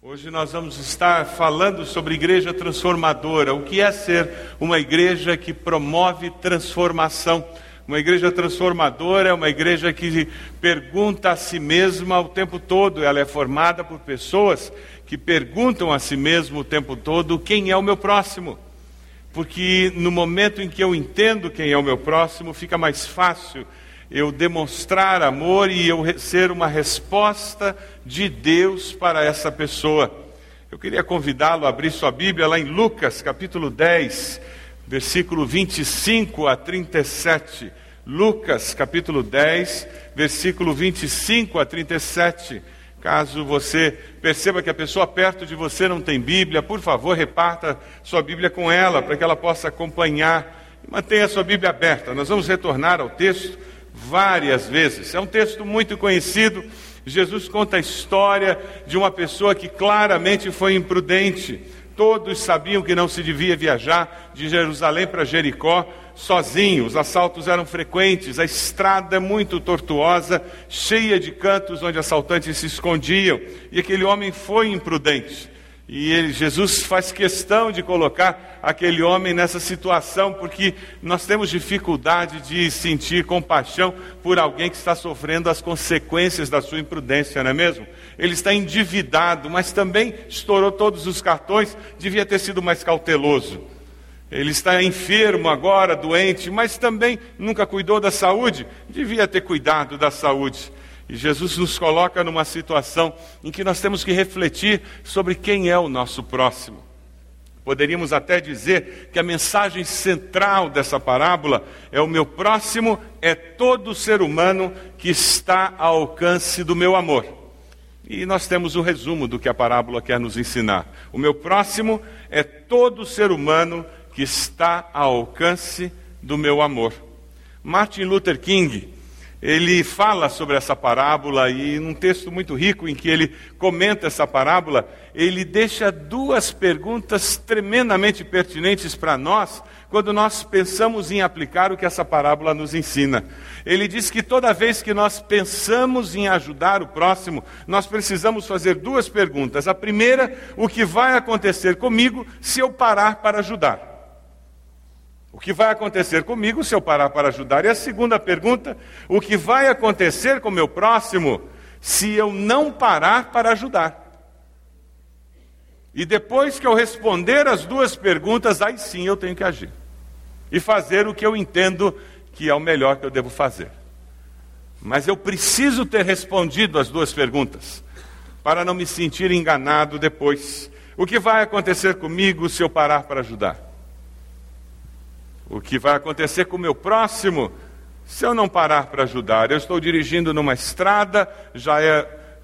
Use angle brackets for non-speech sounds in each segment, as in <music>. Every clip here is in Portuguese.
Hoje nós vamos estar falando sobre igreja transformadora. O que é ser uma igreja que promove transformação? Uma igreja transformadora é uma igreja que pergunta a si mesma o tempo todo. Ela é formada por pessoas que perguntam a si mesmo o tempo todo quem é o meu próximo. Porque no momento em que eu entendo quem é o meu próximo, fica mais fácil eu demonstrar amor e eu ser uma resposta de Deus para essa pessoa. Eu queria convidá-lo a abrir sua Bíblia lá em Lucas, capítulo 10, versículo 25 a 37. Lucas, capítulo 10, versículo 25 a 37. Caso você perceba que a pessoa perto de você não tem Bíblia, por favor, reparta sua Bíblia com ela, para que ela possa acompanhar. Mantenha sua Bíblia aberta. Nós vamos retornar ao texto várias vezes. É um texto muito conhecido. Jesus conta a história de uma pessoa que claramente foi imprudente. Todos sabiam que não se devia viajar de Jerusalém para Jericó sozinho. Os assaltos eram frequentes, a estrada é muito tortuosa, cheia de cantos onde assaltantes se escondiam. E aquele homem foi imprudente. E ele, Jesus faz questão de colocar aquele homem nessa situação, porque nós temos dificuldade de sentir compaixão por alguém que está sofrendo as consequências da sua imprudência, não é mesmo? Ele está endividado, mas também estourou todos os cartões, devia ter sido mais cauteloso. Ele está enfermo agora, doente, mas também nunca cuidou da saúde, devia ter cuidado da saúde. E Jesus nos coloca numa situação em que nós temos que refletir sobre quem é o nosso próximo. Poderíamos até dizer que a mensagem central dessa parábola é: o meu próximo é todo ser humano que está ao alcance do meu amor. E nós temos o resumo do que a parábola quer nos ensinar. O meu próximo é todo ser humano que está ao alcance do meu amor. Martin Luther King, ele fala sobre essa parábola e num texto muito rico em que ele comenta essa parábola, ele deixa duas perguntas tremendamente pertinentes para nós quando nós pensamos em aplicar o que essa parábola nos ensina. Ele diz que toda vez que nós pensamos em ajudar o próximo, nós precisamos fazer duas perguntas. A primeira, o que vai acontecer comigo se eu parar para ajudar? O que vai acontecer comigo se eu parar para ajudar? E a segunda pergunta: o que vai acontecer com o meu próximo se eu não parar para ajudar? E depois que eu responder as duas perguntas, aí sim eu tenho que agir e fazer o que eu entendo que é o melhor que eu devo fazer. Mas eu preciso ter respondido as duas perguntas para não me sentir enganado depois. O que vai acontecer comigo se eu parar para ajudar? O que vai acontecer com o meu próximo se eu não parar para ajudar. Eu estou dirigindo numa estrada, já é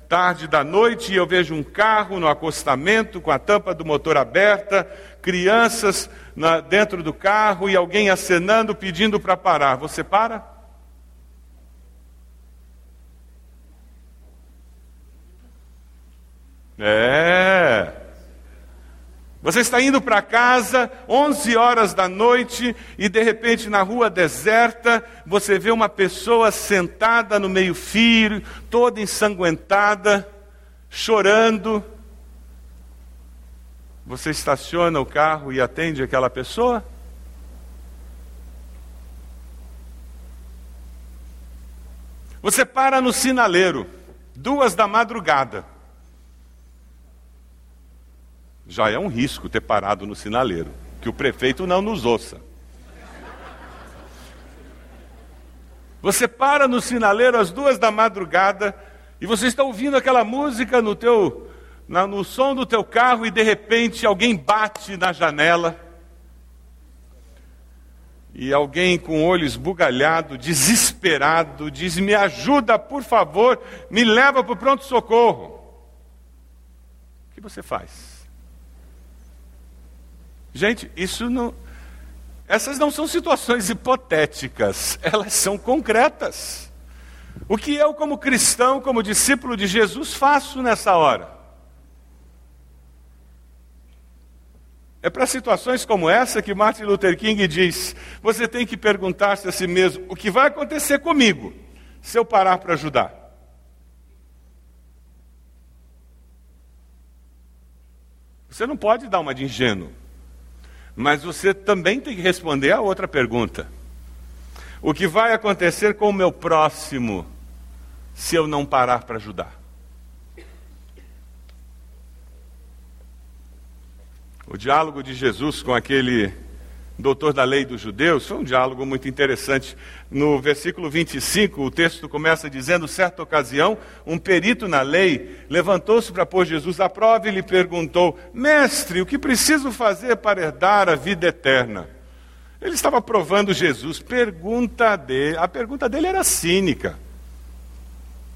tarde da noite e eu vejo um carro no acostamento com a tampa do motor aberta, crianças na, dentro do carro e alguém acenando pedindo para parar. Você para? É. Você está indo para casa, 11 horas da noite, e de repente na rua deserta, você vê uma pessoa sentada no meio-fio, toda ensanguentada, chorando. Você estaciona o carro e atende aquela pessoa? Você para no sinaleiro, duas da madrugada. Já é um risco ter parado no sinaleiro, que o prefeito não nos ouça. Você para no sinaleiro às duas da madrugada e você está ouvindo aquela música no teu, na, no som do teu carro e de repente alguém bate na janela e alguém com olho esbugalhado, desesperado, diz: Me ajuda, por favor, me leva para o pronto-socorro. O que você faz? Gente, isso não. Essas não são situações hipotéticas, elas são concretas. O que eu, como cristão, como discípulo de Jesus, faço nessa hora? É para situações como essa que Martin Luther King diz: você tem que perguntar-se a si mesmo: o que vai acontecer comigo se eu parar para ajudar? Você não pode dar uma de ingênuo. Mas você também tem que responder a outra pergunta: O que vai acontecer com o meu próximo se eu não parar para ajudar? O diálogo de Jesus com aquele doutor da lei dos judeus foi um diálogo muito interessante. No versículo 25, o texto começa dizendo: certa ocasião, um perito na lei levantou-se para pôr Jesus à prova e lhe perguntou: Mestre, o que preciso fazer para herdar a vida eterna? Ele estava provando Jesus. Pergunta dele, a pergunta dele era cínica.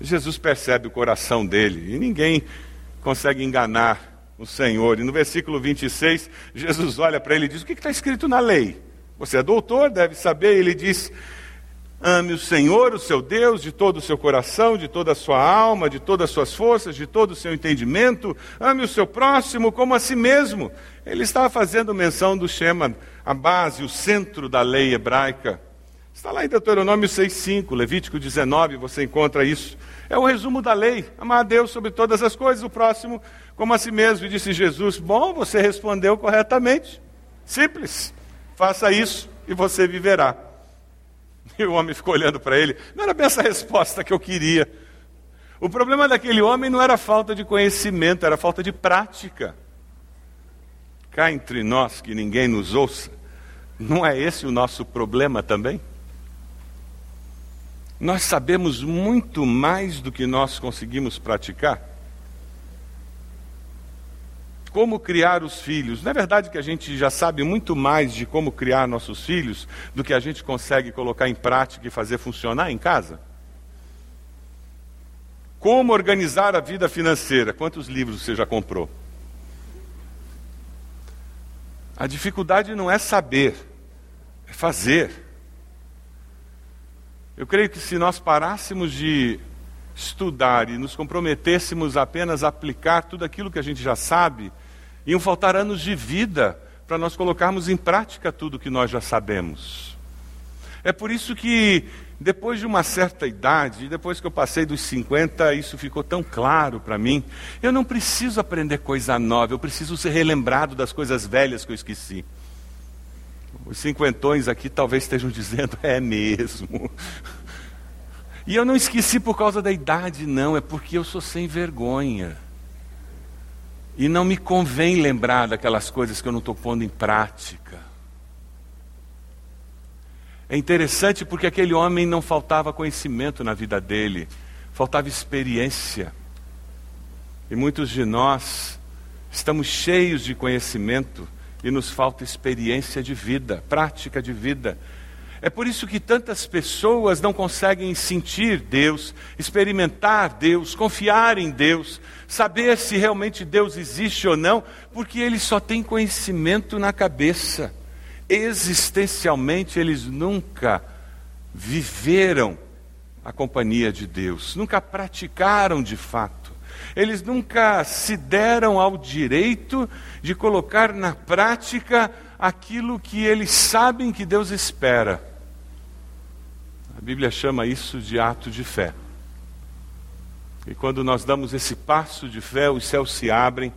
Jesus percebe o coração dele e ninguém consegue enganar o Senhor. E no versículo 26, Jesus olha para ele e diz: O que está escrito na lei? Você é doutor, deve saber. Ele diz: Ame o Senhor, o seu Deus, de todo o seu coração, de toda a sua alma, de todas as suas forças, de todo o seu entendimento. Ame o seu próximo como a si mesmo. Ele estava fazendo menção do Shema, a base, o centro da lei hebraica. Está lá em Deuteronômio 6,5, Levítico 19, você encontra isso. É o resumo da lei: amar a Deus sobre todas as coisas, o próximo como a si mesmo. E disse Jesus: Bom, você respondeu corretamente. Simples. Faça isso e você viverá. E o homem ficou olhando para ele. Não era bem essa resposta que eu queria. O problema daquele homem não era falta de conhecimento, era falta de prática. Cá entre nós, que ninguém nos ouça, não é esse o nosso problema também? Nós sabemos muito mais do que nós conseguimos praticar. Como criar os filhos? Não é verdade que a gente já sabe muito mais de como criar nossos filhos do que a gente consegue colocar em prática e fazer funcionar em casa? Como organizar a vida financeira? Quantos livros você já comprou? A dificuldade não é saber, é fazer. Eu creio que se nós parássemos de estudar e nos comprometêssemos apenas a aplicar tudo aquilo que a gente já sabe, iam faltar anos de vida para nós colocarmos em prática tudo que nós já sabemos. É por isso que, depois de uma certa idade, depois que eu passei dos 50, isso ficou tão claro para mim. Eu não preciso aprender coisa nova, eu preciso ser relembrado das coisas velhas que eu esqueci. Os cinquentões aqui talvez estejam <laughs> dizendo, é mesmo. E eu não esqueci por causa da idade, não, é porque eu sou sem vergonha. E não me convém lembrar daquelas coisas que eu não estou pondo em prática. É interessante porque aquele homem não faltava conhecimento na vida dele, faltava experiência. E muitos de nós estamos cheios de conhecimento, e nos falta experiência de vida, prática de vida. É por isso que tantas pessoas não conseguem sentir Deus, experimentar Deus, confiar em Deus, saber se realmente Deus existe ou não, porque eles só têm conhecimento na cabeça. Existencialmente, eles nunca viveram a companhia de Deus, nunca praticaram de fato. Eles nunca se deram ao direito de colocar na prática aquilo que eles sabem que Deus espera. A Bíblia chama isso de ato de fé. E quando nós damos esse passo de fé, os céus se abrem,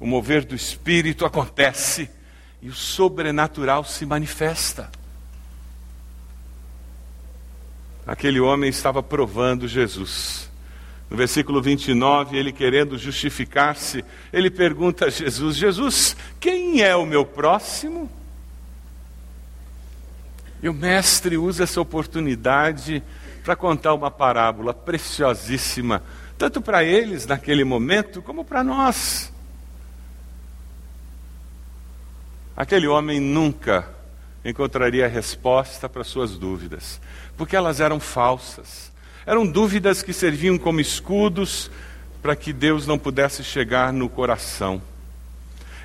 o mover do Espírito acontece e o sobrenatural se manifesta. Aquele homem estava provando Jesus. No versículo 29, ele querendo justificar-se, ele pergunta a Jesus: Jesus, quem é o meu próximo? E o mestre usa essa oportunidade para contar uma parábola preciosíssima, tanto para eles naquele momento, como para nós. Aquele homem nunca encontraria resposta para suas dúvidas, porque elas eram falsas. Eram dúvidas que serviam como escudos para que Deus não pudesse chegar no coração.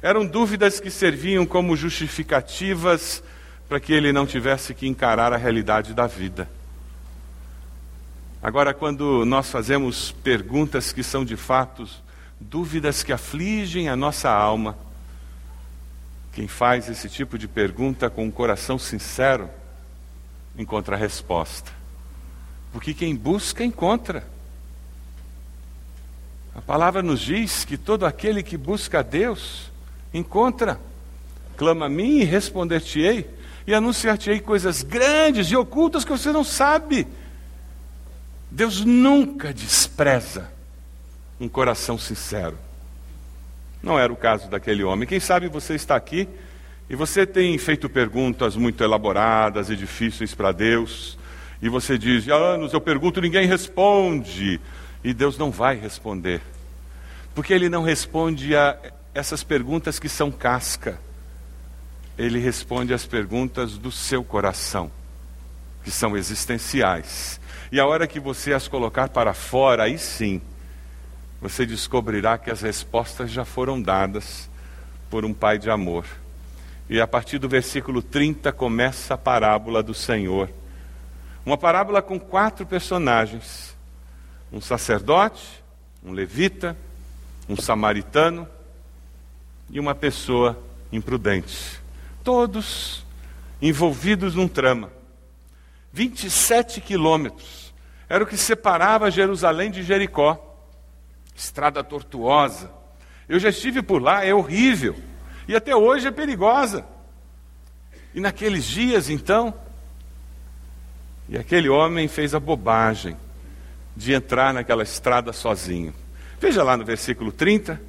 Eram dúvidas que serviam como justificativas para que ele não tivesse que encarar a realidade da vida. Agora, quando nós fazemos perguntas que são de fato dúvidas que afligem a nossa alma, quem faz esse tipo de pergunta com um coração sincero encontra a resposta. Porque quem busca, encontra. A palavra nos diz que todo aquele que busca a Deus Encontra, clama a mim e responder-te-ei, e anunciar-te-ei coisas grandes e ocultas que você não sabe. Deus nunca despreza um coração sincero. Não era o caso daquele homem. Quem sabe você está aqui e você tem feito perguntas muito elaboradas e difíceis para Deus, e você diz: há anos eu pergunto, ninguém responde, e Deus não vai responder, porque Ele não responde a essas perguntas que são casca, Ele responde às perguntas do seu coração, que são existenciais, e a hora que você as colocar para fora, aí sim, você descobrirá que as respostas já foram dadas por um Pai de amor. E a partir do versículo 30 começa a parábola do Senhor. Uma parábola com quatro personagens: um sacerdote, um levita, um samaritano e uma pessoa imprudente. Todos envolvidos num trama. 27 quilômetros era o que separava Jerusalém de Jericó. Estrada tortuosa. Eu já estive por lá, é horrível. E até hoje é perigosa. E naqueles dias, então, e aquele homem fez a bobagem de entrar naquela estrada sozinho. Veja lá no versículo 30.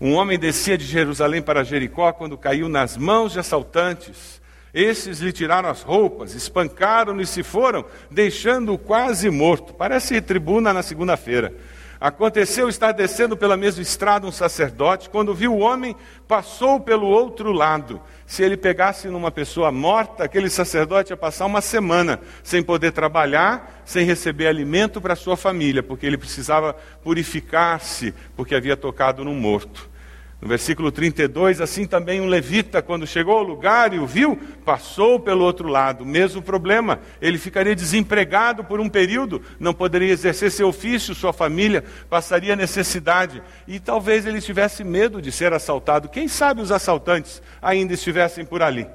Um homem descia de Jerusalém para Jericó quando caiu nas mãos de assaltantes. Esses lhe tiraram as roupas, espancaram-no e se foram, deixando-o quase morto. Parece tribuna na segunda-feira. Aconteceu estar descendo pela mesma estrada um sacerdote, quando viu o homem, passou pelo outro lado. Se ele pegasse numa pessoa morta, aquele sacerdote ia passar uma semana sem poder trabalhar, sem receber alimento para sua família, porque ele precisava purificar-se, porque havia tocado no morto. No versículo 32, assim também um levita, quando chegou ao lugar e o viu, passou pelo outro lado. Mesmo problema, ele ficaria desempregado por um período, não poderia exercer seu ofício, sua família passaria necessidade. E talvez ele tivesse medo de ser assaltado. Quem sabe os assaltantes ainda estivessem por ali?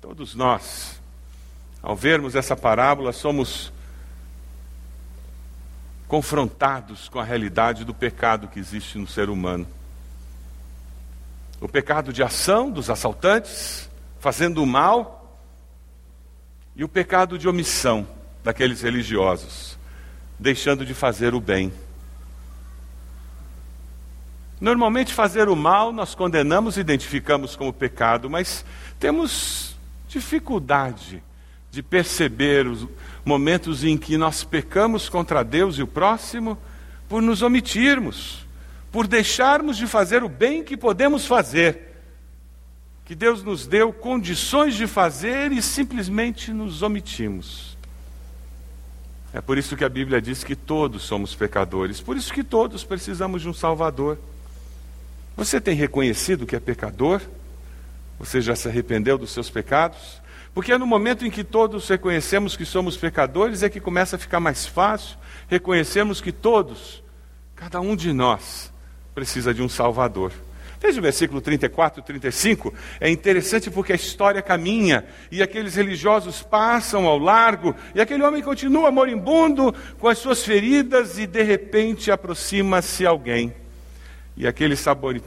Todos nós, ao vermos essa parábola, somos confrontados com a realidade do pecado que existe no ser humano. O pecado de ação dos assaltantes, fazendo o mal, e o pecado de omissão daqueles religiosos, deixando de fazer o bem. Normalmente, fazer o mal nós condenamos e identificamos como pecado, mas temos dificuldade de perceber os momentos em que nós pecamos contra Deus e o próximo por nos omitirmos, por deixarmos de fazer o bem que podemos fazer, que Deus nos deu condições de fazer e simplesmente nos omitimos. É por isso que a Bíblia diz que todos somos pecadores, por isso que todos precisamos de um Salvador. Você tem reconhecido que é pecador? Você já se arrependeu dos seus pecados? Porque é no momento em que todos reconhecemos que somos pecadores é que começa a ficar mais fácil reconhecermos que todos, cada um de nós, precisa de um Salvador. Veja o versículo 34 e 35, é interessante porque a história caminha e aqueles religiosos passam ao largo e aquele homem continua moribundo com as suas feridas e de repente aproxima-se alguém. E aquele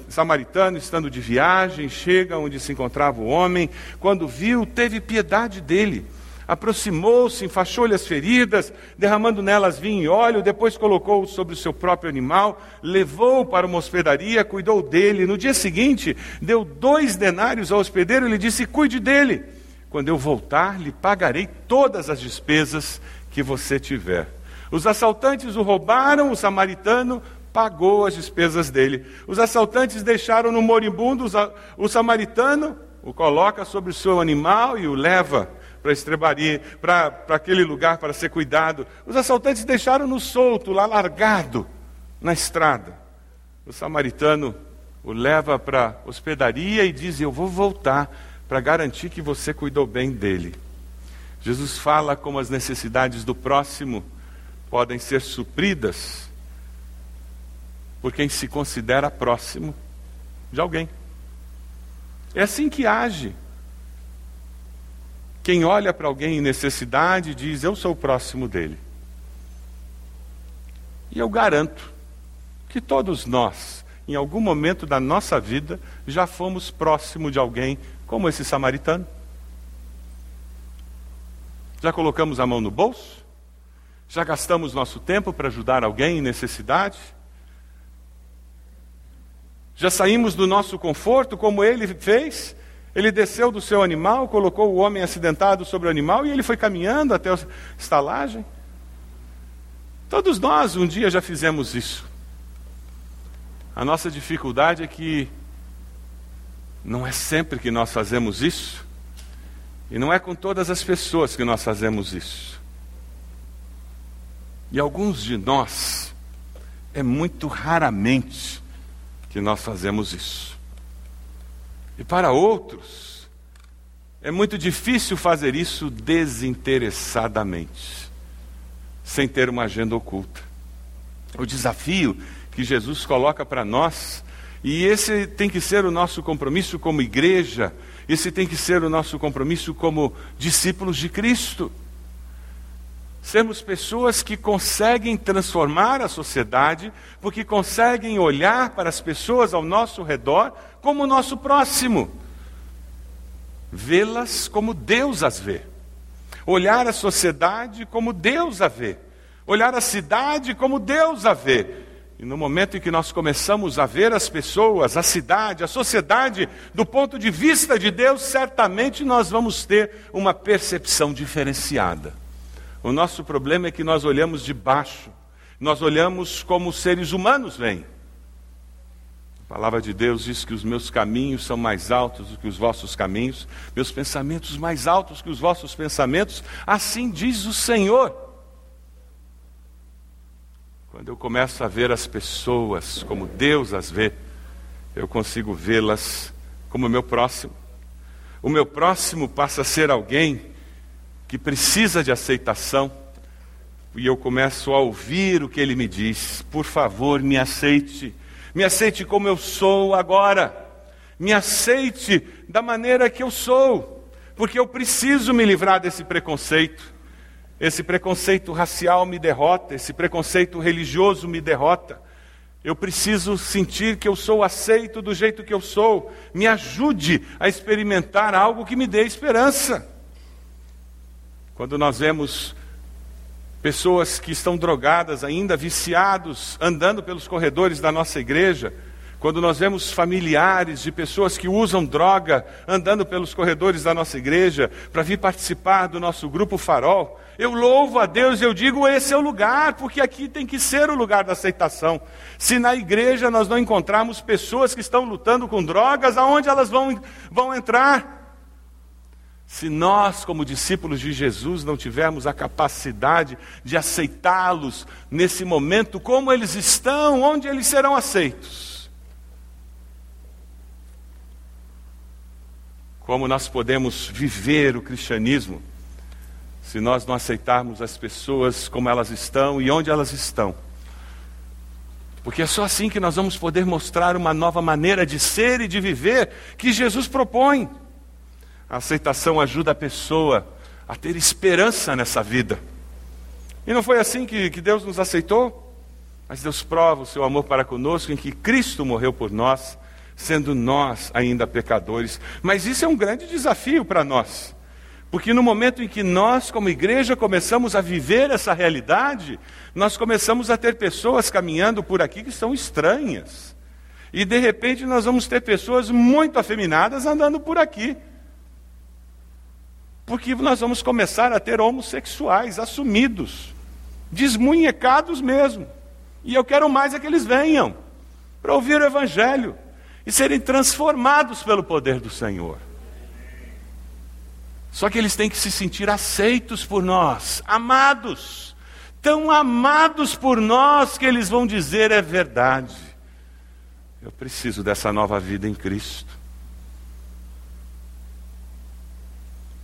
samaritano, estando de viagem, chega onde se encontrava o homem. Quando viu, teve piedade dele. Aproximou-se, enfaixou-lhe as feridas, derramando nelas vinho e óleo, depois colocou-o sobre o seu próprio animal, levou-o para uma hospedaria, cuidou dele. No dia seguinte, deu dois denários ao hospedeiro e lhe disse: Cuide dele. Quando eu voltar, lhe pagarei todas as despesas que você tiver. Os assaltantes o roubaram, o samaritano pagou as despesas dele. Os assaltantes deixaram no moribundo o samaritano, o coloca sobre o seu animal e o leva para a estrebaria, para, aquele lugar para ser cuidado. Os assaltantes deixaram no solto, lá largado, na estrada. O samaritano o leva para a hospedaria e diz: Eu vou voltar para garantir que você cuidou bem dele. Jesus fala como as necessidades do próximo podem ser supridas por quem se considera próximo de alguém. É assim que age. Quem olha para alguém em necessidade diz: Eu sou próximo dele. E eu garanto que todos nós em algum momento da nossa vida, já fomos próximo de alguém como esse samaritano? Já colocamos a mão no bolso? Já gastamos nosso tempo para ajudar alguém em necessidade? Já saímos do nosso conforto, como ele fez? Ele desceu do seu animal, colocou o homem acidentado sobre o animal e ele foi caminhando até a estalagem. Todos nós um dia já fizemos isso. A nossa dificuldade é que não é sempre que nós fazemos isso, e não é com todas as pessoas que nós fazemos isso. E alguns de nós, é muito raramente que nós fazemos isso. E para outros, é muito difícil fazer isso desinteressadamente, sem ter uma agenda oculta. O desafio que Jesus coloca para nós, e esse tem que ser o nosso compromisso como igreja, esse tem que ser o nosso compromisso como discípulos de Cristo. Sermos pessoas que conseguem transformar a sociedade, porque conseguem olhar para as pessoas ao nosso redor como o nosso próximo, vê-las como Deus as vê, olhar a sociedade como Deus a vê, olhar a cidade como Deus a vê. E no momento em que nós começamos a ver as pessoas, a cidade, a sociedade, do ponto de vista de Deus, certamente nós vamos ter uma percepção diferenciada. O nosso problema é que nós olhamos de baixo, nós olhamos como os seres humanos veem. A palavra de Deus diz que os meus caminhos são mais altos do que os vossos caminhos, meus pensamentos mais altos que os vossos pensamentos, assim diz o Senhor. Quando eu começo a ver as pessoas como Deus as vê, eu consigo vê-las como o meu próximo. O meu próximo passa a ser alguém que precisa de aceitação, e eu começo a ouvir o que ele me diz: por favor, me aceite, me aceite como eu sou agora, me aceite da maneira que eu sou, porque eu preciso me livrar desse preconceito. Esse preconceito racial me derrota, esse preconceito religioso me derrota. Eu preciso sentir que eu sou aceito do jeito que eu sou. Me ajude a experimentar algo que me dê esperança. Quando nós vemos pessoas que estão drogadas, ainda viciados, andando pelos corredores da nossa igreja, quando nós vemos familiares de pessoas que usam droga andando pelos corredores da nossa igreja para vir participar do nosso grupo Farol, eu louvo a Deus e eu digo: esse é o lugar, porque aqui tem que ser o lugar da aceitação. Se na igreja nós não encontrarmos pessoas que estão lutando com drogas, aonde elas vão, vão entrar? Se nós, como discípulos de Jesus, não tivermos a capacidade de aceitá-los nesse momento, como eles estão, onde eles serão aceitos? Como nós podemos viver o cristianismo se nós não aceitarmos as pessoas como elas estão e onde elas estão? Porque é só assim que nós vamos poder mostrar uma nova maneira de ser e de viver que Jesus propõe. A aceitação ajuda a pessoa a ter esperança nessa vida. E não foi assim que, que Deus nos aceitou? Mas Deus prova o seu amor para conosco em que Cristo morreu por nós, sendo nós ainda pecadores. Mas isso é um grande desafio para nós. Porque no momento em que nós, como igreja, começamos a viver essa realidade, nós começamos a ter pessoas caminhando por aqui que são estranhas. E de repente nós vamos ter pessoas muito afeminadas andando por aqui. Porque nós vamos começar a ter homossexuais assumidos, desmunhecados mesmo. E eu quero mais é que eles venham para ouvir o Evangelho e serem transformados pelo poder do Senhor. Só que eles têm que se sentir aceitos por nós, amados, tão amados por nós que eles vão dizer é verdade. Eu preciso dessa nova vida em Cristo.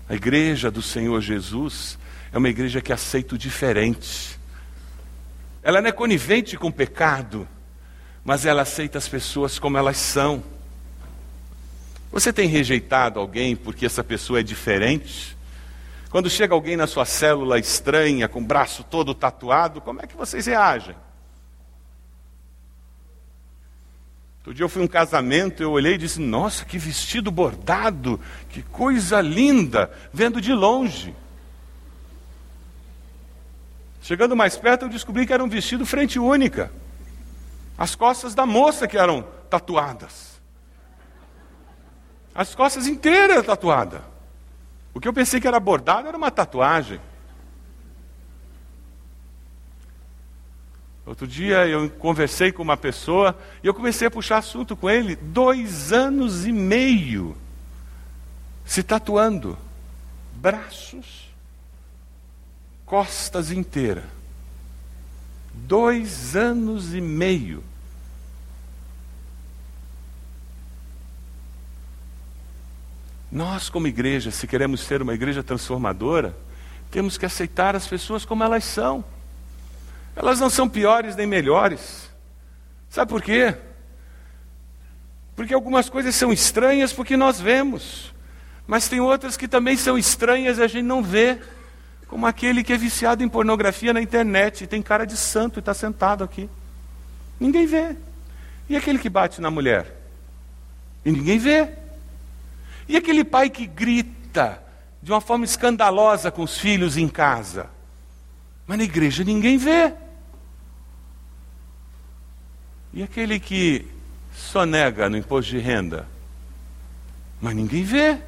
A igreja do Senhor Jesus é uma igreja que aceita o diferente. Ela não é conivente com o pecado, mas ela aceita as pessoas como elas são. Você tem rejeitado alguém porque essa pessoa é diferente? Quando chega alguém na sua célula estranha, com o braço todo tatuado, como é que vocês reagem? Outro dia eu fui um casamento, eu olhei e disse: Nossa, que vestido bordado, que coisa linda, vendo de longe. Chegando mais perto, eu descobri que era um vestido frente única. As costas da moça que eram tatuadas. As costas inteiras tatuadas. O que eu pensei que era bordado era uma tatuagem. Outro dia eu conversei com uma pessoa e eu comecei a puxar assunto com ele. Dois anos e meio se tatuando. Braços, costas inteira. Dois anos e meio. Nós, como igreja, se queremos ser uma igreja transformadora, temos que aceitar as pessoas como elas são. Elas não são piores nem melhores. Sabe por quê? Porque algumas coisas são estranhas porque nós vemos, mas tem outras que também são estranhas e a gente não vê, como aquele que é viciado em pornografia na internet e tem cara de santo e está sentado aqui. Ninguém vê. E aquele que bate na mulher? E ninguém vê. E aquele pai que grita de uma forma escandalosa com os filhos em casa? Mas na igreja ninguém vê. E aquele que sonega no imposto de renda? Mas ninguém vê.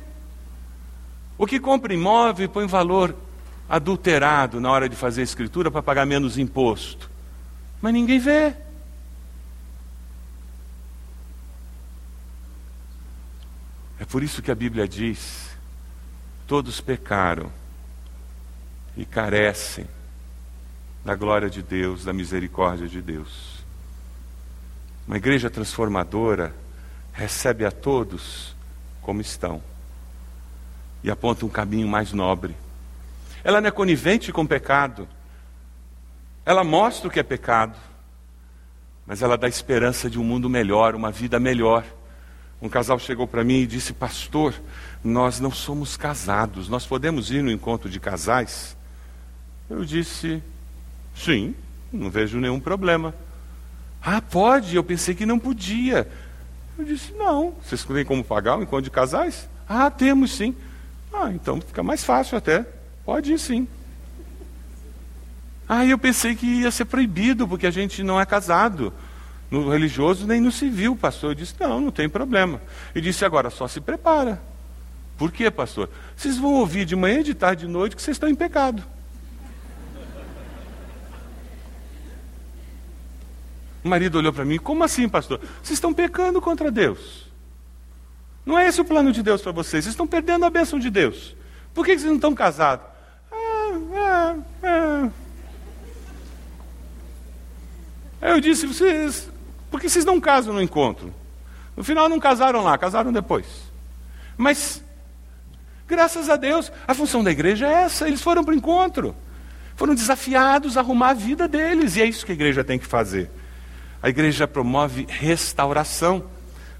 O que compra imóvel e põe valor adulterado na hora de fazer a escritura para pagar menos imposto? Mas ninguém vê. É por isso que a Bíblia diz: todos pecaram e carecem da glória de Deus, da misericórdia de Deus. Uma igreja transformadora recebe a todos como estão e aponta um caminho mais nobre. Ela não é conivente com pecado, ela mostra o que é pecado, mas ela dá esperança de um mundo melhor, uma vida melhor. Um casal chegou para mim e disse: Pastor, nós não somos casados, nós podemos ir no encontro de casais? Eu disse: Sim, não vejo nenhum problema. Ah, pode? Eu pensei que não podia. Eu disse: Não, vocês têm como pagar o encontro de casais? Ah, temos sim. Ah, então fica mais fácil até. Pode ir sim. Ah, eu pensei que ia ser proibido, porque a gente não é casado. No religioso nem no civil, pastor. Eu disse: Não, não tem problema. E disse: Agora só se prepara. Por quê, pastor? Vocês vão ouvir de manhã, de tarde, de noite que vocês estão em pecado. O marido olhou para mim: Como assim, pastor? Vocês estão pecando contra Deus. Não é esse o plano de Deus para vocês. Vocês estão perdendo a bênção de Deus. Por que vocês não estão casados? Ah, ah, ah. Eu disse: vocês, por que vocês não casam no encontro? No final não casaram lá, casaram depois. Mas, graças a Deus, a função da igreja é essa: eles foram para o encontro. Foram desafiados a arrumar a vida deles, e é isso que a igreja tem que fazer. A igreja promove restauração.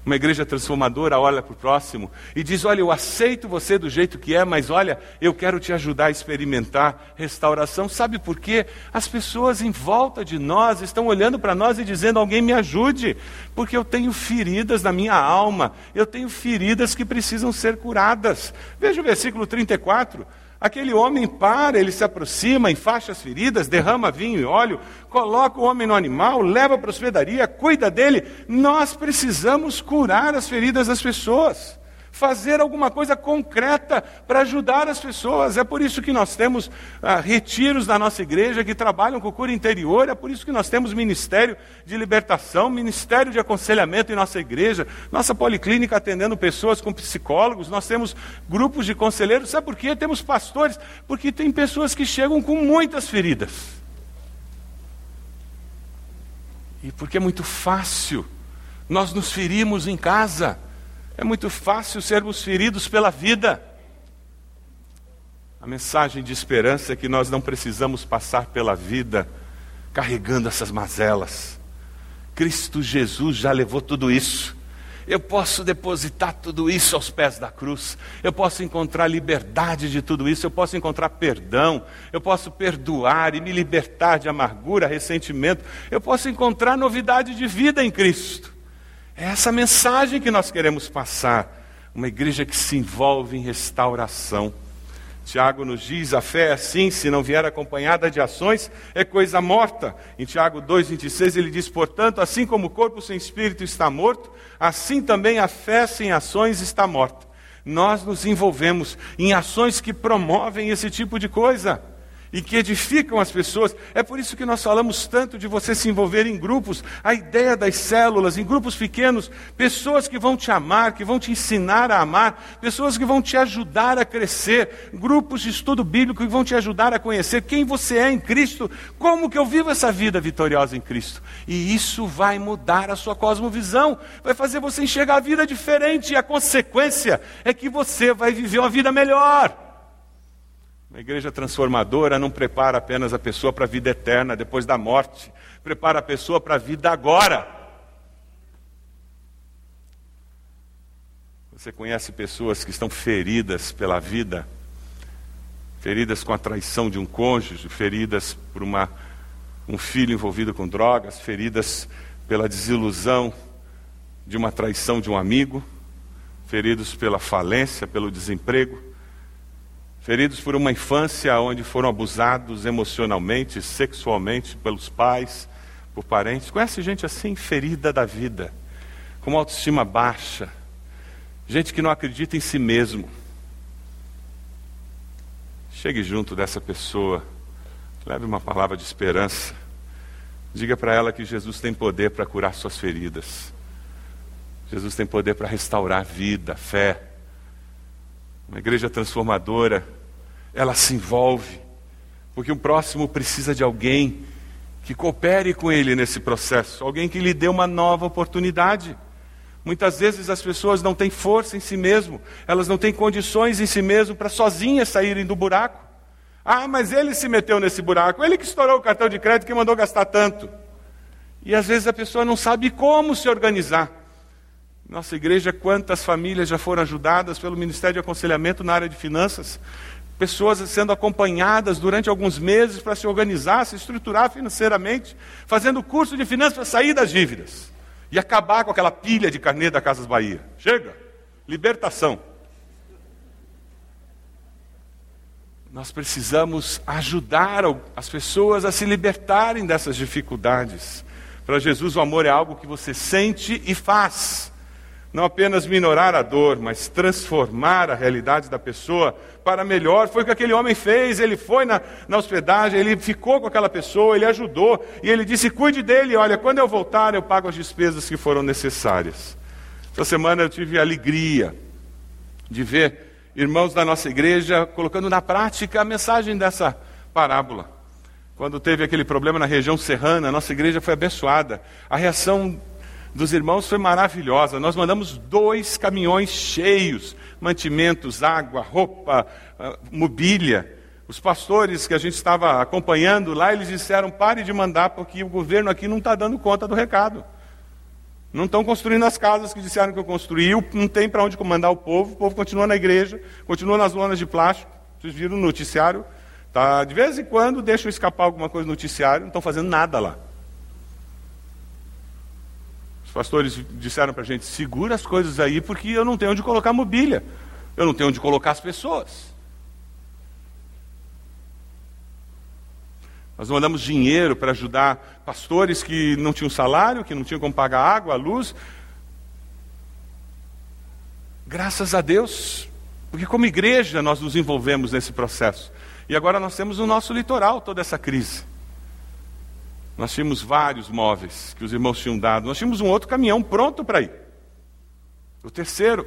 Uma igreja transformadora olha para o próximo e diz: Olha, eu aceito você do jeito que é, mas olha, eu quero te ajudar a experimentar restauração. Sabe por quê? As pessoas em volta de nós estão olhando para nós e dizendo: Alguém me ajude, porque eu tenho feridas na minha alma, eu tenho feridas que precisam ser curadas. Veja o versículo 34. Aquele homem para, ele se aproxima, enfaixa as feridas, derrama vinho e óleo, coloca o homem no animal, leva para a hospedaria, cuida dele. Nós precisamos curar as feridas das pessoas fazer alguma coisa concreta para ajudar as pessoas. É por isso que nós temos ah, retiros na nossa igreja que trabalham com cura interior, é por isso que nós temos ministério de libertação, ministério de aconselhamento em nossa igreja, nossa policlínica atendendo pessoas com psicólogos, nós temos grupos de conselheiros. Sabe por quê? Temos pastores, porque tem pessoas que chegam com muitas feridas. E porque é muito fácil, nós nos ferimos em casa. É muito fácil sermos feridos pela vida. A mensagem de esperança é que nós não precisamos passar pela vida carregando essas mazelas. Cristo Jesus já levou tudo isso. Eu posso depositar tudo isso aos pés da cruz. Eu posso encontrar liberdade de tudo isso. Eu posso encontrar perdão. Eu posso perdoar e me libertar de amargura, ressentimento. Eu posso encontrar novidade de vida em Cristo. É essa mensagem que nós queremos passar. Uma igreja que se envolve em restauração. Tiago nos diz: a fé é assim, se não vier acompanhada de ações, é coisa morta. Em Tiago 2,26 ele diz: portanto, assim como o corpo sem espírito está morto, assim também a fé sem ações está morta. Nós nos envolvemos em ações que promovem esse tipo de coisa e que edificam as pessoas. É por isso que nós falamos tanto de você se envolver em grupos, a ideia das células, em grupos pequenos, pessoas que vão te amar, que vão te ensinar a amar, pessoas que vão te ajudar a crescer, grupos de estudo bíblico que vão te ajudar a conhecer quem você é em Cristo, como que eu vivo essa vida vitoriosa em Cristo. E isso vai mudar a sua cosmovisão, vai fazer você enxergar a vida diferente e a consequência é que você vai viver uma vida melhor. Uma igreja transformadora não prepara apenas a pessoa para a vida eterna depois da morte, prepara a pessoa para a vida agora. Você conhece pessoas que estão feridas pela vida, feridas com a traição de um cônjuge, feridas por uma, um filho envolvido com drogas, feridas pela desilusão de uma traição de um amigo, feridos pela falência, pelo desemprego feridos por uma infância onde foram abusados emocionalmente, sexualmente pelos pais, por parentes. Conhece gente assim, ferida da vida, com uma autoestima baixa, gente que não acredita em si mesmo. Chegue junto dessa pessoa, leve uma palavra de esperança. Diga para ela que Jesus tem poder para curar suas feridas. Jesus tem poder para restaurar vida, fé. Uma igreja transformadora, ela se envolve, porque o próximo precisa de alguém que coopere com ele nesse processo, alguém que lhe dê uma nova oportunidade. Muitas vezes as pessoas não têm força em si mesmo, elas não têm condições em si mesmo para sozinhas saírem do buraco. Ah, mas ele se meteu nesse buraco, ele que estourou o cartão de crédito que mandou gastar tanto. E às vezes a pessoa não sabe como se organizar. Nossa igreja, quantas famílias já foram ajudadas pelo Ministério de Aconselhamento na área de finanças? Pessoas sendo acompanhadas durante alguns meses para se organizar, se estruturar financeiramente, fazendo curso de finanças para sair das dívidas e acabar com aquela pilha de carnê da Casas Bahia. Chega! Libertação. Nós precisamos ajudar as pessoas a se libertarem dessas dificuldades. Para Jesus, o amor é algo que você sente e faz não apenas minorar a dor, mas transformar a realidade da pessoa para melhor. Foi o que aquele homem fez. Ele foi na, na hospedagem, ele ficou com aquela pessoa, ele ajudou, e ele disse: cuide dele, olha, quando eu voltar, eu pago as despesas que foram necessárias. Essa semana eu tive a alegria de ver irmãos da nossa igreja colocando na prática a mensagem dessa parábola. Quando teve aquele problema na região serrana, a nossa igreja foi abençoada. A reação dos irmãos foi maravilhosa. Nós mandamos dois caminhões cheios, mantimentos, água, roupa, ah, mobília. Os pastores que a gente estava acompanhando lá, eles disseram: pare de mandar, porque o governo aqui não está dando conta do recado. Não estão construindo as casas que disseram que eu construí, não tem para onde mandar o povo, o povo continua na igreja, continua nas lonas de plástico. Vocês viram no noticiário? Tá, de vez em quando deixam escapar alguma coisa no noticiário, não estão fazendo nada lá. Os pastores disseram para a gente: segura as coisas aí, porque eu não tenho onde colocar mobília, eu não tenho onde colocar as pessoas. Nós mandamos dinheiro para ajudar pastores que não tinham salário, que não tinham como pagar água, luz. Graças a Deus, porque como igreja nós nos envolvemos nesse processo. E agora nós temos no nosso litoral toda essa crise. Nós tínhamos vários móveis que os irmãos tinham dado. Nós tínhamos um outro caminhão pronto para ir. O terceiro.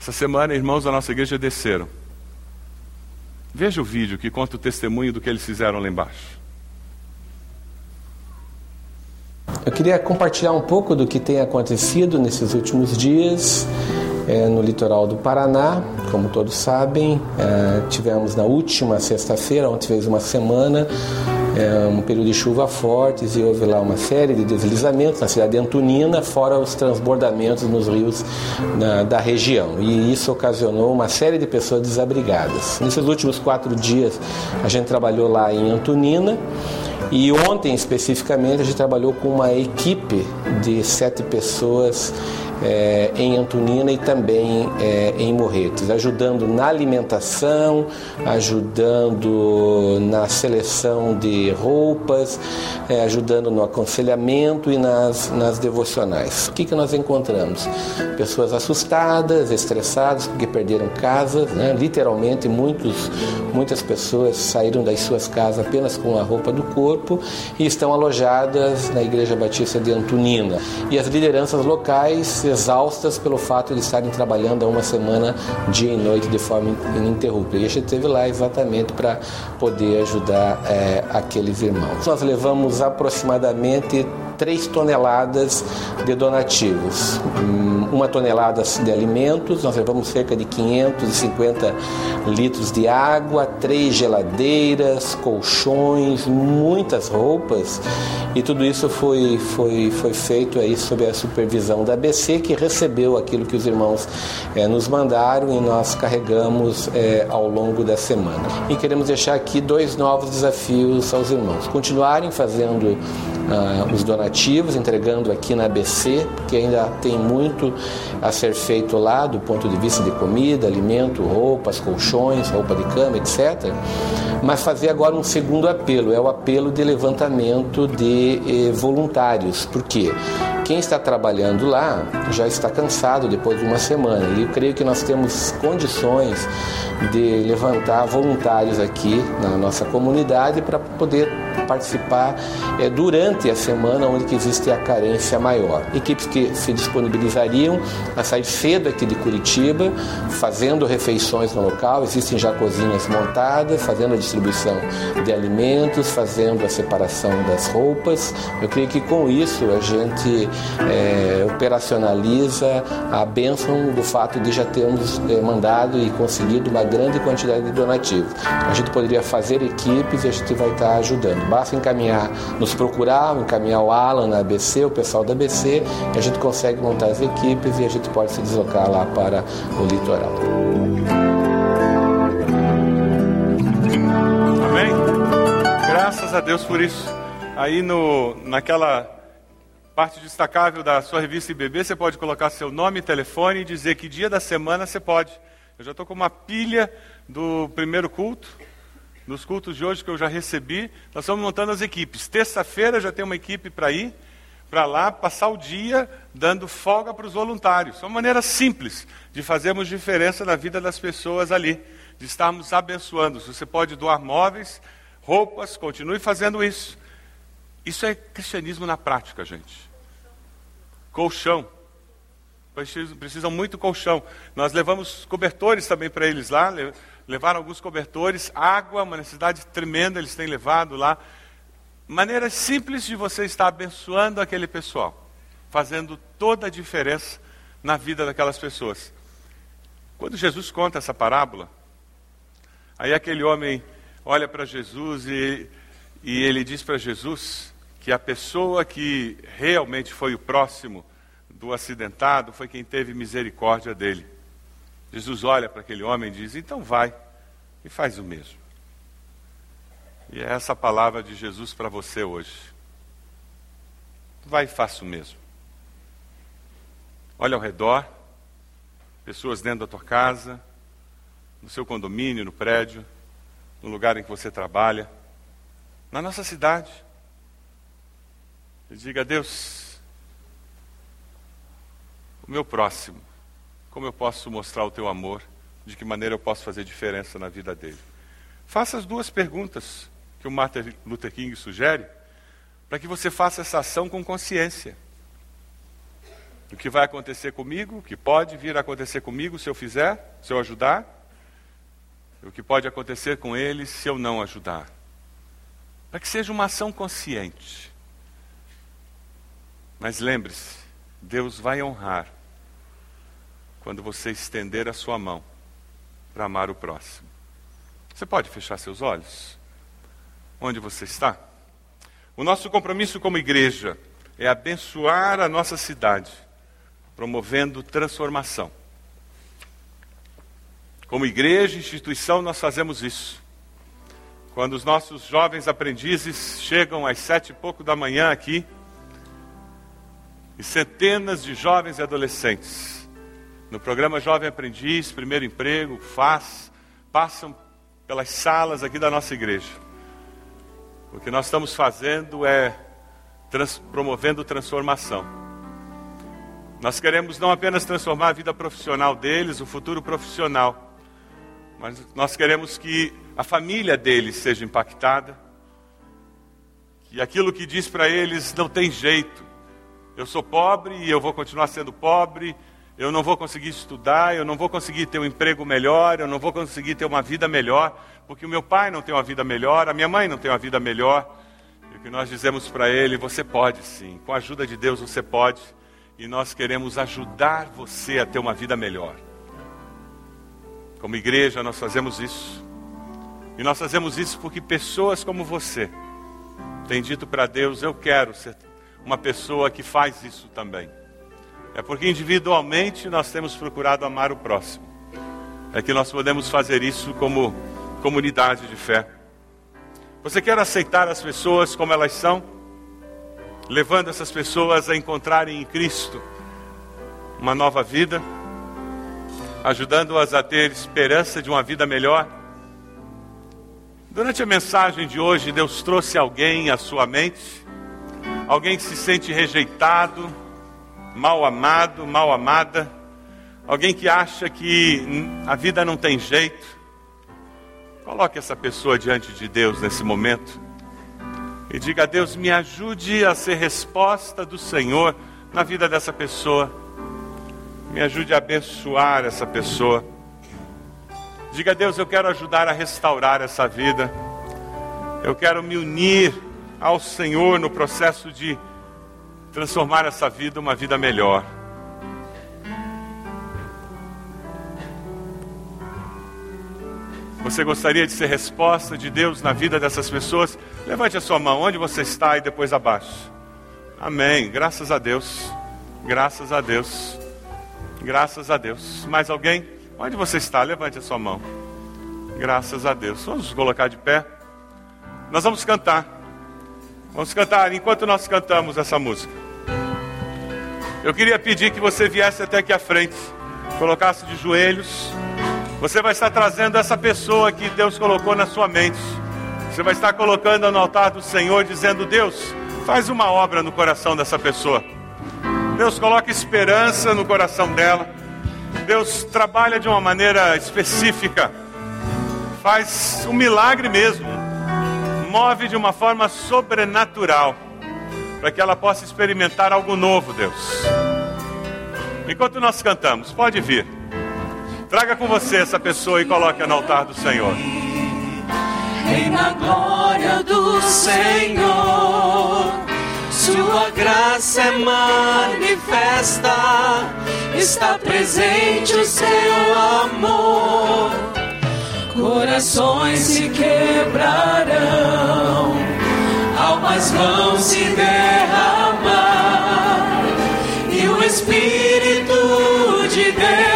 Essa semana, irmãos da nossa igreja desceram. Veja o vídeo que conta o testemunho do que eles fizeram lá embaixo. Eu queria compartilhar um pouco do que tem acontecido nesses últimos dias é, no litoral do Paraná. Como todos sabem, é, tivemos na última sexta-feira, ontem fez uma semana, é, um período de chuva fortes e houve lá uma série de deslizamentos na cidade de Antonina, fora os transbordamentos nos rios na, da região. E isso ocasionou uma série de pessoas desabrigadas. Nesses últimos quatro dias, a gente trabalhou lá em Antonina E ontem, especificamente, a gente trabalhou com uma equipe de sete pessoas é, em Antonina e também é, em Morretes, ajudando na alimentação, ajudando na seleção de roupas, é, ajudando no aconselhamento e nas, nas devocionais. O que, que nós encontramos? Pessoas assustadas, estressadas porque perderam casas, né? literalmente muitos, muitas pessoas saíram das suas casas apenas com a roupa do corpo e estão alojadas na Igreja Batista de Antonina. E as lideranças locais exaustas pelo fato de estarem trabalhando há uma semana, dia e noite, de forma ininterrupta. E a gente esteve lá exatamente para poder ajudar é, aqueles irmãos. Nós levamos aproximadamente 3 toneladas de donativos. Uma tonelada de alimentos, nós levamos cerca de 550 litros de água, três geladeiras, colchões, muitas roupas e tudo isso foi, foi, foi feito aí sob a supervisão da ABC que recebeu aquilo que os irmãos é, nos mandaram e nós carregamos é, ao longo da semana. E queremos deixar aqui dois novos desafios aos irmãos: continuarem fazendo uh, os donativos, entregando aqui na ABC, porque ainda tem muito a ser feito lá do ponto de vista de comida, alimento, roupas, colchões, roupa de cama, etc. Mas fazer agora um segundo apelo, é o apelo de levantamento de eh, voluntários. Por quê? Quem está trabalhando lá já está cansado depois de uma semana. E eu creio que nós temos condições de levantar voluntários aqui na nossa comunidade para poder participar é, durante a semana onde que existe a carência maior. Equipes que se disponibilizariam a sair cedo aqui de Curitiba, fazendo refeições no local, existem já cozinhas montadas, fazendo a distribuição de alimentos, fazendo a separação das roupas. Eu creio que com isso a gente é, operacionaliza a bênção do fato de já termos é, mandado e conseguido uma grande quantidade de donativos. A gente poderia fazer equipes e a gente vai estar ajudando. Basta encaminhar, nos procurar, encaminhar o Alan na ABC, o pessoal da ABC, e a gente consegue montar as equipes e a gente pode se deslocar lá para o litoral. Amém? Graças a Deus por isso. Aí no, naquela parte destacável da sua revista IBB, você pode colocar seu nome telefone e dizer que dia da semana você pode. Eu já estou com uma pilha do primeiro culto, nos cultos de hoje que eu já recebi. Nós estamos montando as equipes. Terça-feira já tem uma equipe para ir para lá, passar o dia dando folga para os voluntários. É uma maneira simples de fazermos diferença na vida das pessoas ali, de estarmos abençoando. Você pode doar móveis, roupas, continue fazendo isso. Isso é cristianismo na prática, gente. Colchão. Precisam, muito colchão. Nós levamos cobertores também para eles lá, levaram alguns cobertores, água, uma necessidade tremenda eles têm levado lá. Maneiras simples de você estar abençoando aquele pessoal, fazendo toda a diferença na vida daquelas pessoas. Quando Jesus conta essa parábola, aí aquele homem olha para Jesus e, e ele diz para Jesus: que a pessoa que realmente foi o próximo do acidentado foi quem teve misericórdia dele. Jesus olha para aquele homem e diz: então vai e faz o mesmo. E é essa palavra de Jesus para você hoje. Vai e faça o mesmo. Olha ao redor, pessoas dentro da tua casa, no seu condomínio, no prédio, no lugar em que você trabalha, na nossa cidade. E diga a Deus, o meu próximo, como eu posso mostrar o teu amor, de que maneira eu posso fazer diferença na vida dele. Faça as duas perguntas que o Martin Luther King sugere, para que você faça essa ação com consciência. O que vai acontecer comigo, o que pode vir a acontecer comigo se eu fizer, se eu ajudar, o que pode acontecer com ele se eu não ajudar. Para que seja uma ação consciente. Mas lembre-se, Deus vai honrar quando você estender a sua mão para amar o próximo. Você pode fechar seus olhos? Onde você está? O nosso compromisso como igreja é abençoar a nossa cidade, promovendo transformação. Como igreja, instituição, nós fazemos isso. quando os nossos jovens aprendizes chegam às sete e pouco da manhã aqui, e centenas de jovens e adolescentes, no programa Jovem Aprendiz, Primeiro Emprego, FAS, passam pelas salas aqui da nossa igreja. O que nós estamos fazendo é trans, promovendo transformação. Nós queremos não apenas transformar a vida profissional deles, o futuro profissional, mas nós queremos que a família deles seja impactada, que aquilo que diz para eles não tem jeito, eu sou pobre e eu vou continuar sendo pobre, eu não vou conseguir estudar, eu não vou conseguir ter um emprego melhor, eu não vou conseguir ter uma vida melhor, porque o meu pai não tem uma vida melhor, a minha mãe não tem uma vida melhor. E o que nós dizemos para ele, você pode sim, com a ajuda de Deus você pode, e nós queremos ajudar você a ter uma vida melhor. Como igreja, nós fazemos isso. E nós fazemos isso porque pessoas como você têm dito para Deus: Eu quero ser uma pessoa que faz isso também. É porque individualmente nós temos procurado amar o próximo. É que nós podemos fazer isso como comunidade de fé. Você quer aceitar as pessoas como elas são? Levando essas pessoas a encontrarem em Cristo uma nova vida? ajudando-as a ter esperança de uma vida melhor. Durante a mensagem de hoje, Deus trouxe alguém à sua mente, alguém que se sente rejeitado, mal amado, mal amada, alguém que acha que a vida não tem jeito. Coloque essa pessoa diante de Deus nesse momento e diga a Deus: me ajude a ser resposta do Senhor na vida dessa pessoa. Me ajude a abençoar essa pessoa. Diga a Deus, eu quero ajudar a restaurar essa vida. Eu quero me unir ao Senhor no processo de transformar essa vida uma vida melhor. Você gostaria de ser resposta de Deus na vida dessas pessoas? Levante a sua mão onde você está e depois abaixo. Amém. Graças a Deus. Graças a Deus. Graças a Deus. Mais alguém? Onde você está? Levante a sua mão. Graças a Deus. Vamos colocar de pé. Nós vamos cantar. Vamos cantar enquanto nós cantamos essa música. Eu queria pedir que você viesse até aqui à frente, colocasse de joelhos. Você vai estar trazendo essa pessoa que Deus colocou na sua mente. Você vai estar colocando no altar do Senhor, dizendo: Deus, faz uma obra no coração dessa pessoa. Deus coloca esperança no coração dela. Deus trabalha de uma maneira específica. Faz um milagre mesmo. Move de uma forma sobrenatural. Para que ela possa experimentar algo novo, Deus. Enquanto nós cantamos, pode vir. Traga com você essa pessoa e coloque no altar do Senhor. Reina glória do Senhor sua graça é manifesta, está presente o seu amor. Corações se quebrarão, almas vão se derramar, e o Espírito de Deus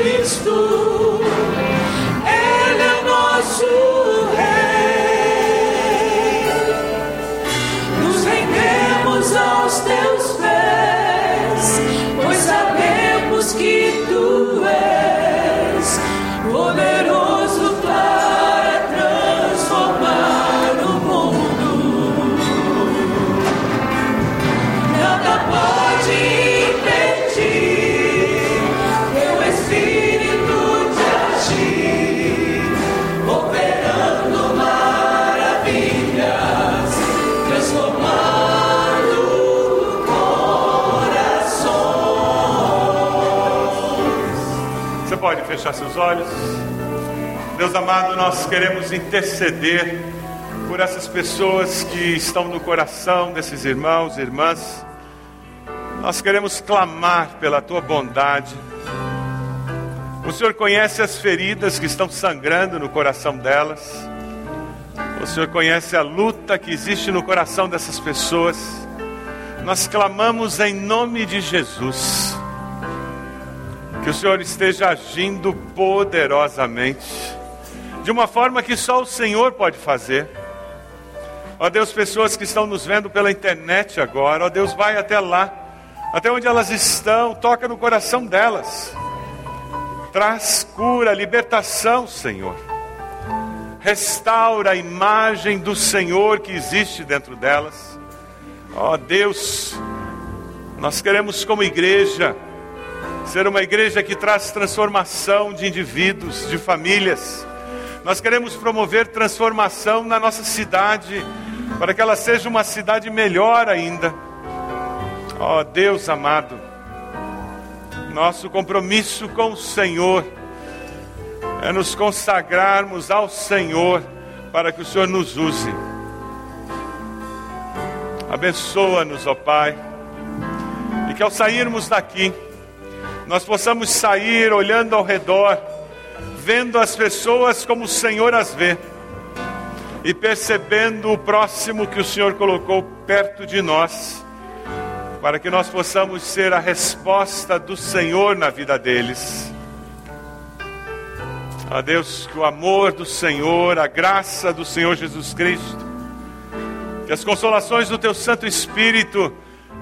Cristo. Fechar seus olhos. Deus amado, nós queremos interceder por essas pessoas que estão no coração desses irmãos e irmãs. Nós queremos clamar pela tua bondade. O Senhor conhece as feridas que estão sangrando no coração delas. O Senhor conhece a luta que existe no coração dessas pessoas. Nós clamamos em nome de Jesus. Que o Senhor esteja agindo poderosamente, de uma forma que só o Senhor pode fazer. Ó Deus, pessoas que estão nos vendo pela internet agora, ó Deus, vai até lá, até onde elas estão, toca no coração delas, traz cura, libertação, Senhor restaura a imagem do Senhor que existe dentro delas. Ó Deus, nós queremos, como igreja, ser uma igreja que traz transformação de indivíduos, de famílias. Nós queremos promover transformação na nossa cidade, para que ela seja uma cidade melhor ainda. Ó oh, Deus amado, nosso compromisso com o Senhor é nos consagrarmos ao Senhor para que o Senhor nos use. Abençoa-nos, ó Pai, e que ao sairmos daqui, nós possamos sair olhando ao redor, vendo as pessoas como o Senhor as vê, e percebendo o próximo que o Senhor colocou perto de nós, para que nós possamos ser a resposta do Senhor na vida deles. A Deus, que o amor do Senhor, a graça do Senhor Jesus Cristo, que as consolações do Teu Santo Espírito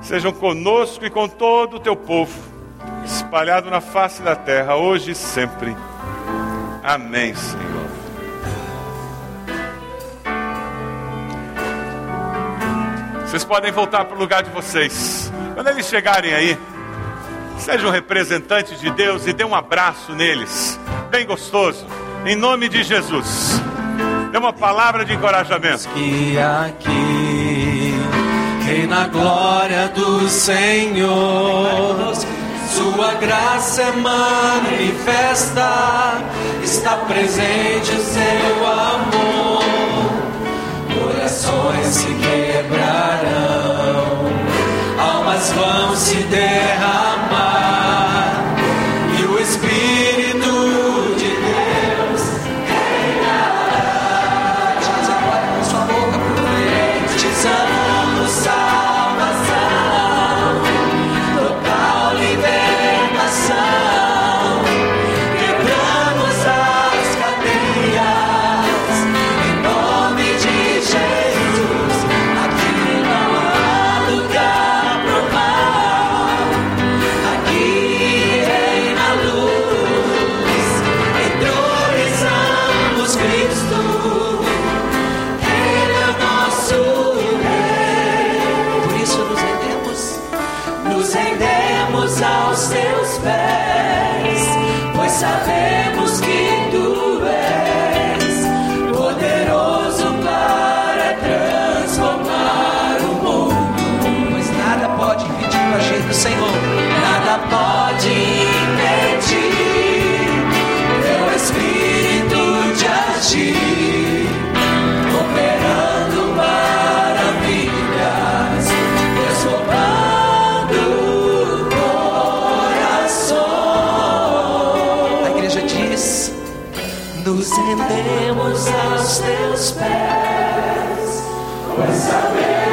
sejam conosco e com todo o Teu povo, espalhado na face da terra, hoje e sempre. Amém, Senhor. Vocês podem voltar para o lugar de vocês. Quando eles chegarem aí, seja um representante de Deus e dê um abraço neles bem gostoso. Em nome de Jesus. Dê uma palavra de encorajamento. Que aqui reina a glória do Senhor. Sua graça é manifesta, está presente o seu amor. Corações se quebrarão, almas vão se derramar, nos rendemos aos teus pés, pois sabemos.